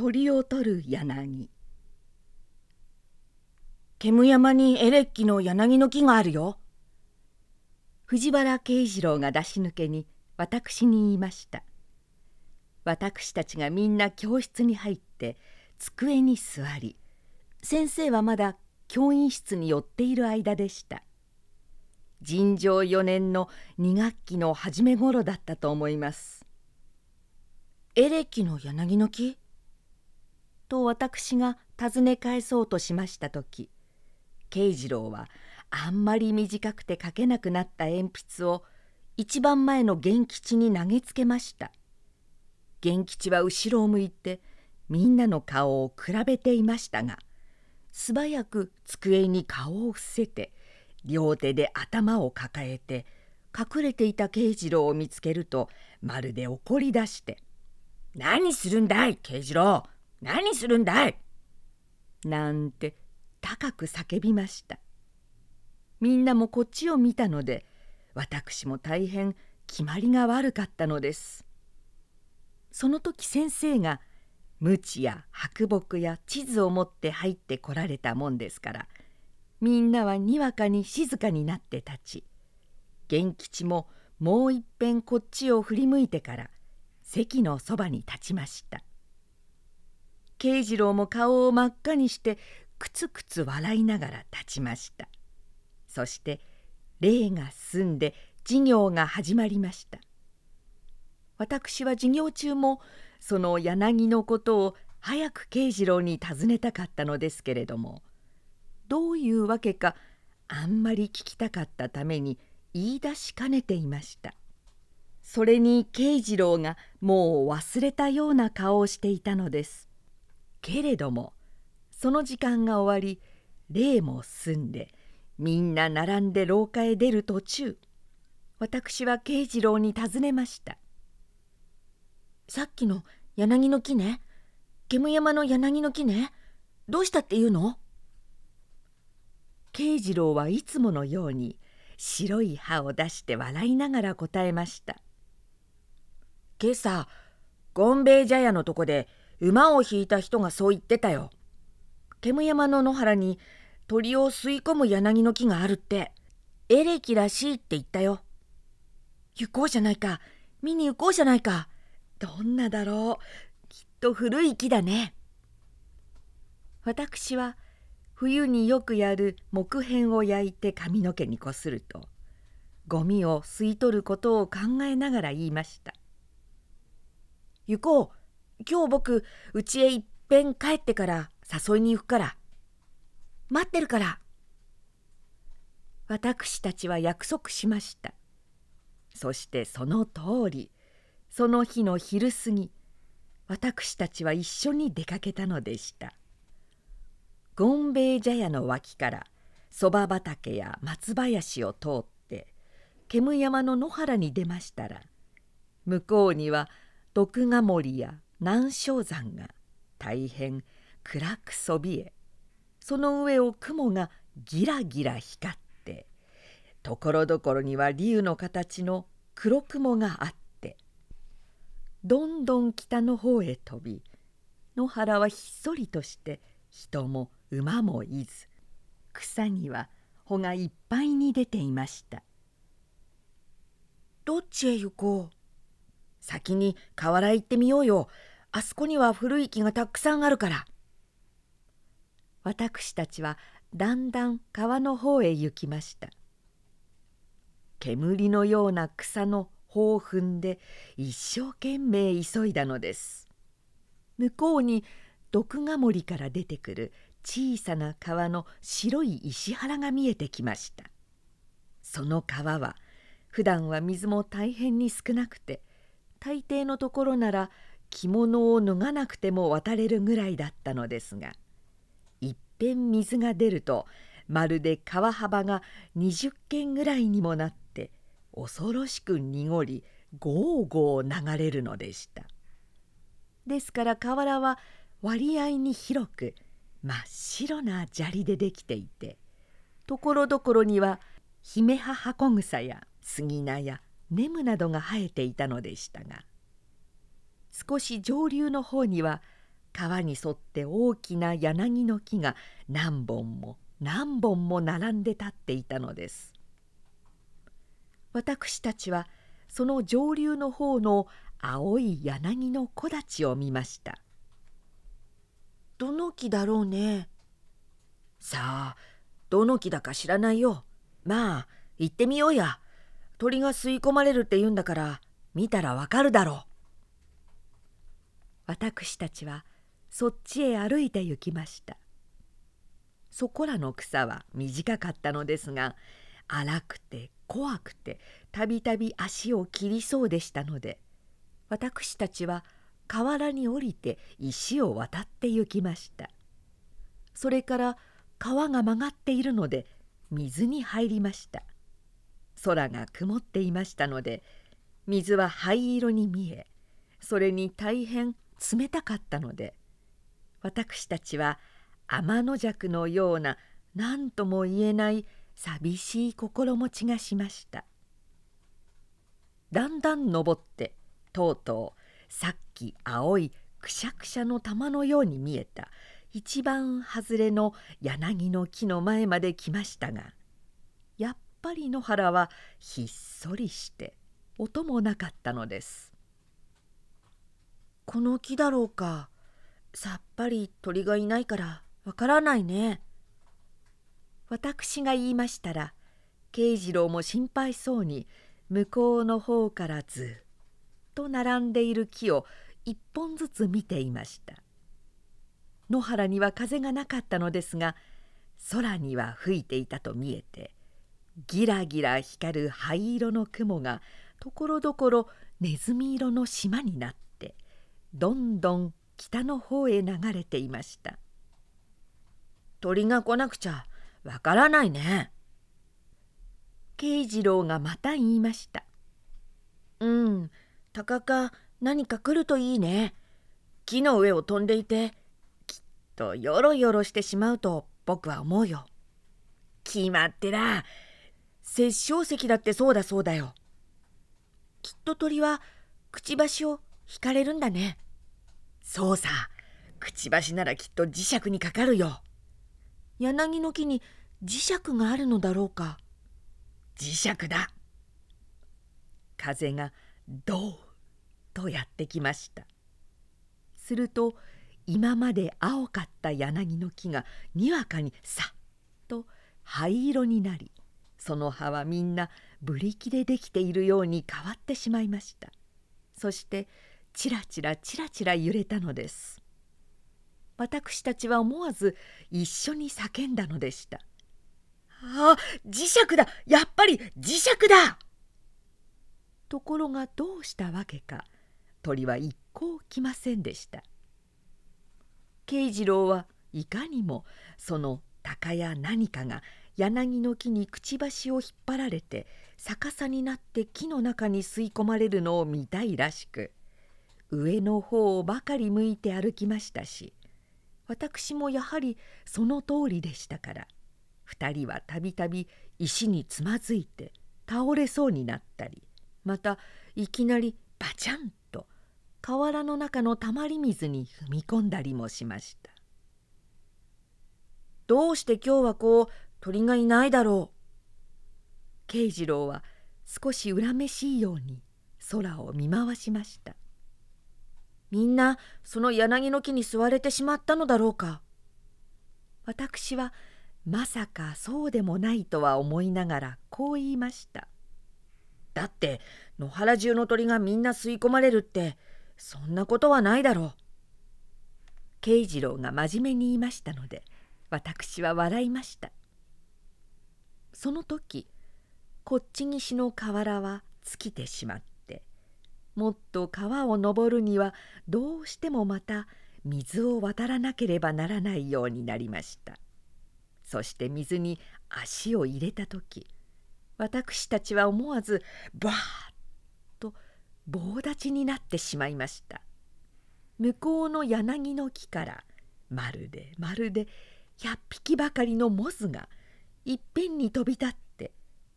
鳥を取る柳。煙山にエレッキの柳の木があるよ。藤原慶次郎が出し抜けに私に言いました。私たちがみんな教室に入って机に座り先生はまだ教員室に寄っている間でした。尋常4年の2学期の初め頃だったと思います。エレキの柳の木？と私が尋ね返そうとしました時慶次郎はあんまり短くて書けなくなった鉛筆を一番前の源吉に投げつけました。源吉は後ろを向いてみんなの顔を比べていましたが素早く机に顔を伏せて両手で頭を抱えて隠れていた慶次郎を見つけるとまるで怒り出して「何するんだい慶次郎。何するんだい!」なんて高く叫びました。みんなもこっちを見たので私も大変決まりが悪かったのです。その時先生が鞭や白木や地図を持って入ってこられたもんですからみんなはにわかに静かになって立ち源吉ももういっぺんこっちを振り向いてから席のそばに立ちました。慶次郎も顔を真っ赤にしてくつくつ笑いながら立ちました。そして礼が済んで授業が始まりました。私は授業中もその柳のことを早く慶次郎に尋ねたかったのですけれどもどういうわけかあんまり聞きたかったために言い出しかねていました。それに慶次郎がもう忘れたような顔をしていたのです。けれどもその時間が終わり礼も済んでみんな並んで廊下へ出る途中私は慶次郎に尋ねました「さっきの柳の木ね煙山の柳の木ねどうしたっていうの?」慶次郎はいつものように白い歯を出して笑いながら答えました「今朝ゴンベイ茶屋のとこで馬を引いた人がそう言ってたよ。煙山の野原に鳥を吸い込む柳の木があるってエレキらしいって言ったよ。行こうじゃないか見に行こうじゃないかどんなだろうきっと古い木だね。私は冬によくやる木片を焼いて髪の毛にこするとゴミを吸い取ることを考えながら言いました「行こう今日僕家へいっぺん帰ってから誘いに行くから。待ってるから」私たちは約束しました。そしてその通りその日の昼過ぎ私たちは一緒に出かけたのでした。ゴンベイ茶屋の脇からそば畑や松林を通って煙山の野原に出ましたら向こうには毒ヶ森や南昌山が大変暗くそびえその上を雲がギラギラ光ってところどころには竜の形の黒雲があってどんどん北の方へ飛び野原はひっそりとして人も馬もいず草には穂がいっぱいに出ていました。どっちへ行こう？先に河原行ってみようよあそこには古い木がたくさんあるから。私たちはだんだん川の方へ行きました。煙のような草の穂を踏んで一生懸命急いだのです。向こうに毒ヶ森から出てくる小さな川の白い石原が見えてきました。その川は普段は水も大変に少なくて大抵のところなら着物を脱がなくても渡れるぐらいだったのですがいっぺん水が出るとまるで川幅が20軒ぐらいにもなって恐ろしく濁りゴーゴー流れるのでした。ですから河原は割合に広く真っ白な砂利でできていてところどころにはヒメハハコグサや杉菜やネムなどが生えていたのでしたが少し上流の方には川に沿って大きな柳の木が何本も何本も並んで立っていたのです。私たちはその上流の方の青い柳の木立を見ました。どの木だろうね。さあどの木だか知らないよ。まあ行ってみようや。鳥が吸い込まれるって言うんだから見たらわかるだろう私たちはそっちへ歩いて行きました。そこらの草は短かったのですが荒くて怖くてたびたび足を切りそうでしたので私たちは河原に降りて石を渡って行きました。それから川が曲がっているので水に入りました。空が曇っていましたので水は灰色に見えそれに大変冷たかったので私たちは天の弱のような何とも言えない寂しい心持ちがしました。だんだん登ってとうとうさっき青いくしゃくしゃの玉のように見えた一番外れの柳の木の前まで来ましたがやっぱり野原はひっそりして音もなかったのです。この木だろうか。さっぱり鳥がいないからわからないね。私が言いましたら慶次郎も心配そうに向こうの方からずっと並んでいる木を一本ずつ見ていました。野原には風がなかったのですが空には吹いていたと見えてギラギラ光る灰色の雲がところどころネズミ色の島になってどんどん北の方へ流れていました。鳥が来なくちゃわからないね。慶次郎がまた言いました。うん鷹か何か来るといいね。木の上を飛んでいてきっとよろよろしてしまうと僕は思うよ。決まってら殺生石だってそうだそうだよ。きっと鳥はくちばしを引かれるんだね。そうさ。くちばしならきっと磁石にかかるよ。柳の木に磁石があるのだろうか。磁石だ。風がドーとやってきました。すると今まで青かった柳の木がにわかにさっと灰色になりその葉はみんなブリキでできているように変わってしまいました。そしてちらちらちらちら揺れたのです。私たちは思わず一緒に叫んだのでした「あ磁石だ。やっぱり磁石だ!」ところがどうしたわけか鳥は一向来ませんでした。慶次郎はいかにもその鷹や何かが柳の木にくちばしを引っ張られて逆さになって木の中に吸い込まれるのを見たいらしく上の方ばかり向いて歩きましたし私もやはりその通りでしたから2人はたびたび石につまずいて倒れそうになったりまたいきなりバチャンと河原の中のたまり水に踏み込んだりもしました。どうして今日はこう鳥がいないだろう？慶次郎は少し恨めしいように空を見回しました。みんなその柳の木に吸われてしまったのだろうか。私はまさかそうでもないとは思いながらこう言いました。だって野原中の鳥がみんな吸い込まれるってそんなことはないだろう。慶次郎が真面目に言いましたので私は笑いました。その時こっち岸の河原は尽きてしまってもっと川を登るにはどうしてもまた水を渡らなければならないようになりました。そして水に足を入れた時私たちは思わずバーッと棒立ちになってしまいました。向こうの柳の木からまるでまるで100匹ばかりのモズがいっぺんに飛び立って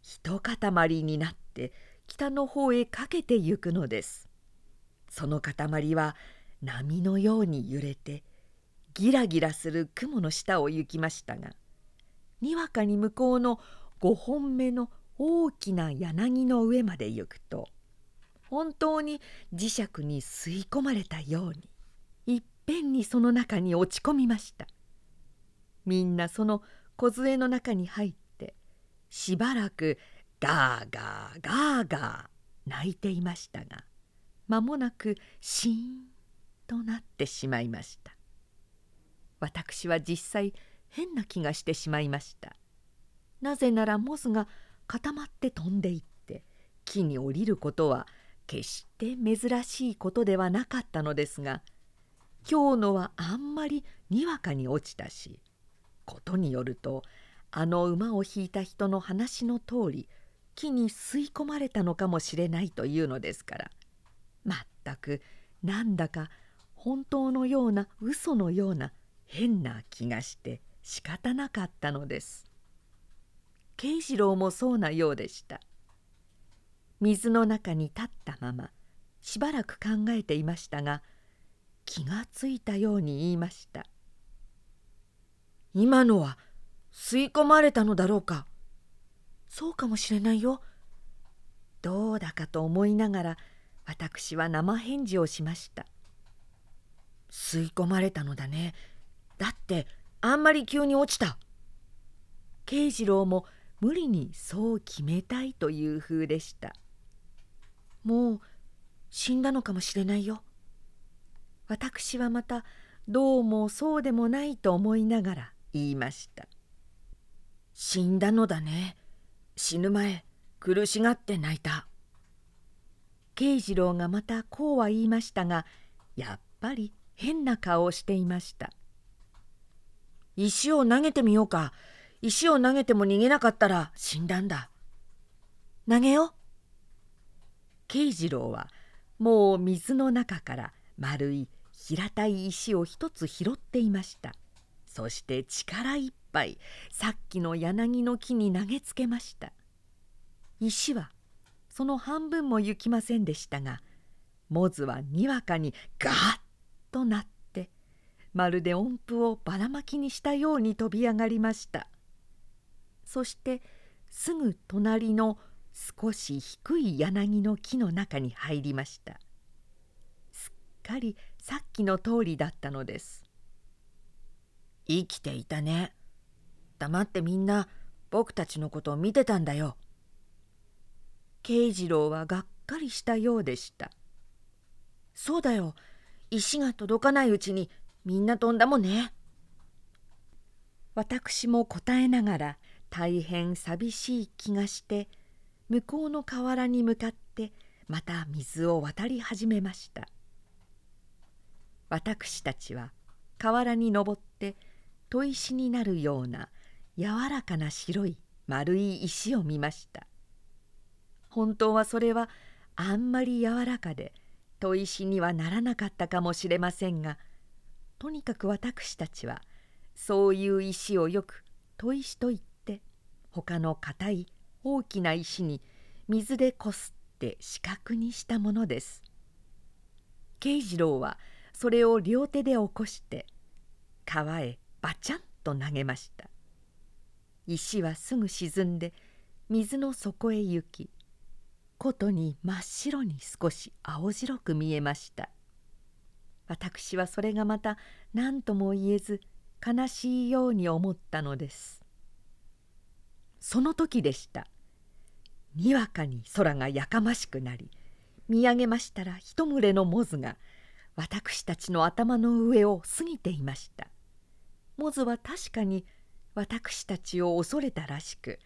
一塊になって北の方へかけてゆくのです。その塊は波のように揺れてギラギラする雲の下を行きましたがにわかに向こうの5本目の大きな柳の上まで行くと本当に磁石に吸い込まれたようにいっぺんにその中に落ち込みました。みんなその梢の中に入ってしばらくガーガーガーガー泣いていましたが間もなくシーンとなってしまいました。私は実際変な気がしてしまいました。なぜならモズが固まって飛んでいって木に降りることは決して珍しいことではなかったのですが今日のはあんまりにわかに落ちたしことによるとあの馬を引いた人の話の通り木に吸い込まれたのかもしれないというのですから。まったくなんだか本当のような嘘のような変な気がして仕方なかったのです。慶次郎もそうなようでした。水の中に立ったまましばらく考えていましたが気がついたように言いました「今のは吸い込まれたのだろうか」「そうかもしれないよ」どうだかと思いながら私は生返事をしました「吸い込まれたのだね。だってあんまり急に落ちた」慶次郎も無理にそう決めたいという風でした。もう死んだのかもしれないよ。私はまたどうもそうでもないと思いながら言いました。死んだのだね。死ぬ前苦しがって泣いた慶次郎がまたこうは言いましたがやっぱり変な顔をしていました石を投げてみようか石を投げても逃げなかったら死んだんだ。投げよ。慶次郎はもう水の中から丸い平たい石を一つ拾っていました。そして力いっぱいさっきの柳の木に投げつけました。石はその半分も行きませんでしたがモズはにわかにガッとなってまるで音符をばらまきにしたように飛び上がりました。そしてすぐ隣の少し低い柳の木の中に入りましたすっかりさっきの通りだったのです生きていたね。黙ってみんな僕たちのことを見てたんだよ。慶次郎はがっかりしたようでした。そうだよ。石が届かないうちにみんな飛んだもんね。私も答えながら大変寂しい気がして向こうの河原に向かってまた水を渡り始めました。私たちは河原に登って砥石になるような柔らかな白い丸い石を見ました。本当はそれはあんまり柔らかで砥石にはならなかったかもしれませんがとにかく私たちはそういう石をよく砥石と言って他の硬い大きな石に水でこすって四角にしたものです。慶次郎はそれを両手で起こして川へバチャンと投げました。石はすぐ沈んで水の底へ行きことに真っ白に少し青白く見えました。私はそれがまた何とも言えず悲しいように思ったのです。その時でした。にわかに空がやかましくなり見上げましたら一群れのモズが私たちの頭の上を過ぎていました。モズは確かに私たちを恐れたらしく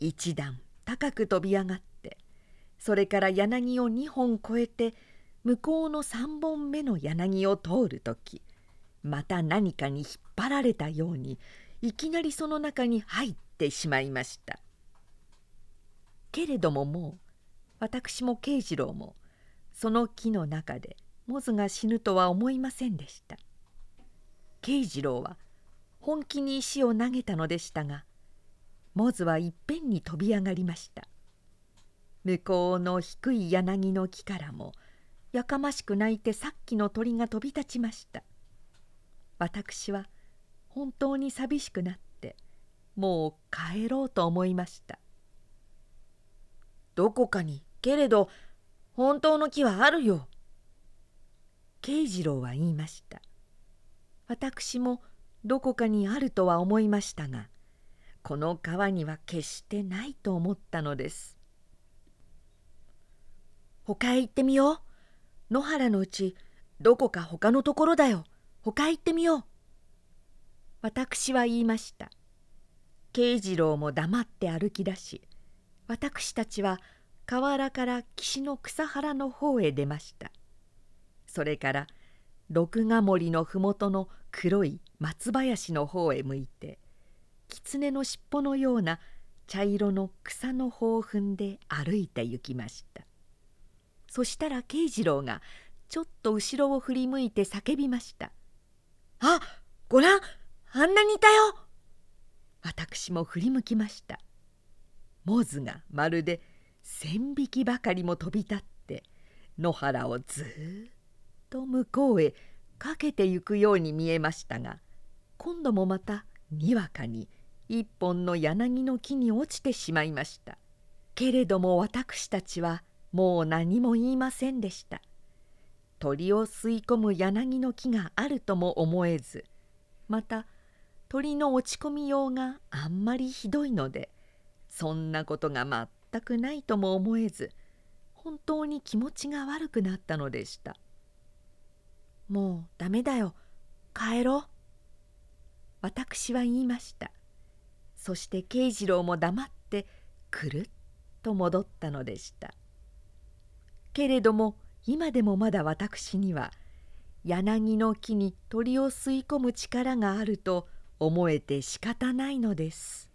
一段高く飛び上がってそれから柳を2本越えて向こうの3本目の柳を通る時また何かに引っ張られたようにいきなりその中に入ってしまいました。けれどももう私も慶次郎もその木の中でモズが死ぬとは思いませんでした。慶次郎は本気に石を投げたのでしたがモズはいっぺんに飛び上がりました。向こうの低い柳の木からもやかましく泣いてさっきの鳥が飛び立ちました。私は本当に寂しくなってもう帰ろうと思いました。どこかにけれど本当の木はあるよ。慶次郎は言いました。私もどこかにあるとは思いましたがこの川には決してないと思ったのです。他へ行ってみよう。野原のうちどこか他のところだよ。他へ行ってみよう。私は言いました。慶次郎も黙って歩き出し私たちは河原から岸の草原の方へ出ました。それから六ヶ森の麓の黒い松林の方へ向いて狐の尻尾のような茶色の草の方を踏んで歩いて行きました。そしたら慶次郎がちょっと後ろを振り向いて叫びました「あごらんあんなにいたよ!」私も振り向きました。モズがまるで千匹ばかりも飛び立って野原をずっと向こうへかけてゆくように見えましたが今度もまたにわかに一本の柳の木に落ちてしまいました。けれども私たちはもう何も言いませんでした。鳥を吸い込む柳の木があるとも思えずまた鳥の落ち込みようがあんまりひどいのでそんなことが全くないとも思えず本当に気持ちが悪くなったのでした。もうダメだよ。帰ろう。私は言いました。そして慶次郎も黙ってくるっと戻ったのでした。けれども今でもまだ私には柳の木に鳥を吸い込む力があると思えて仕方ないのです。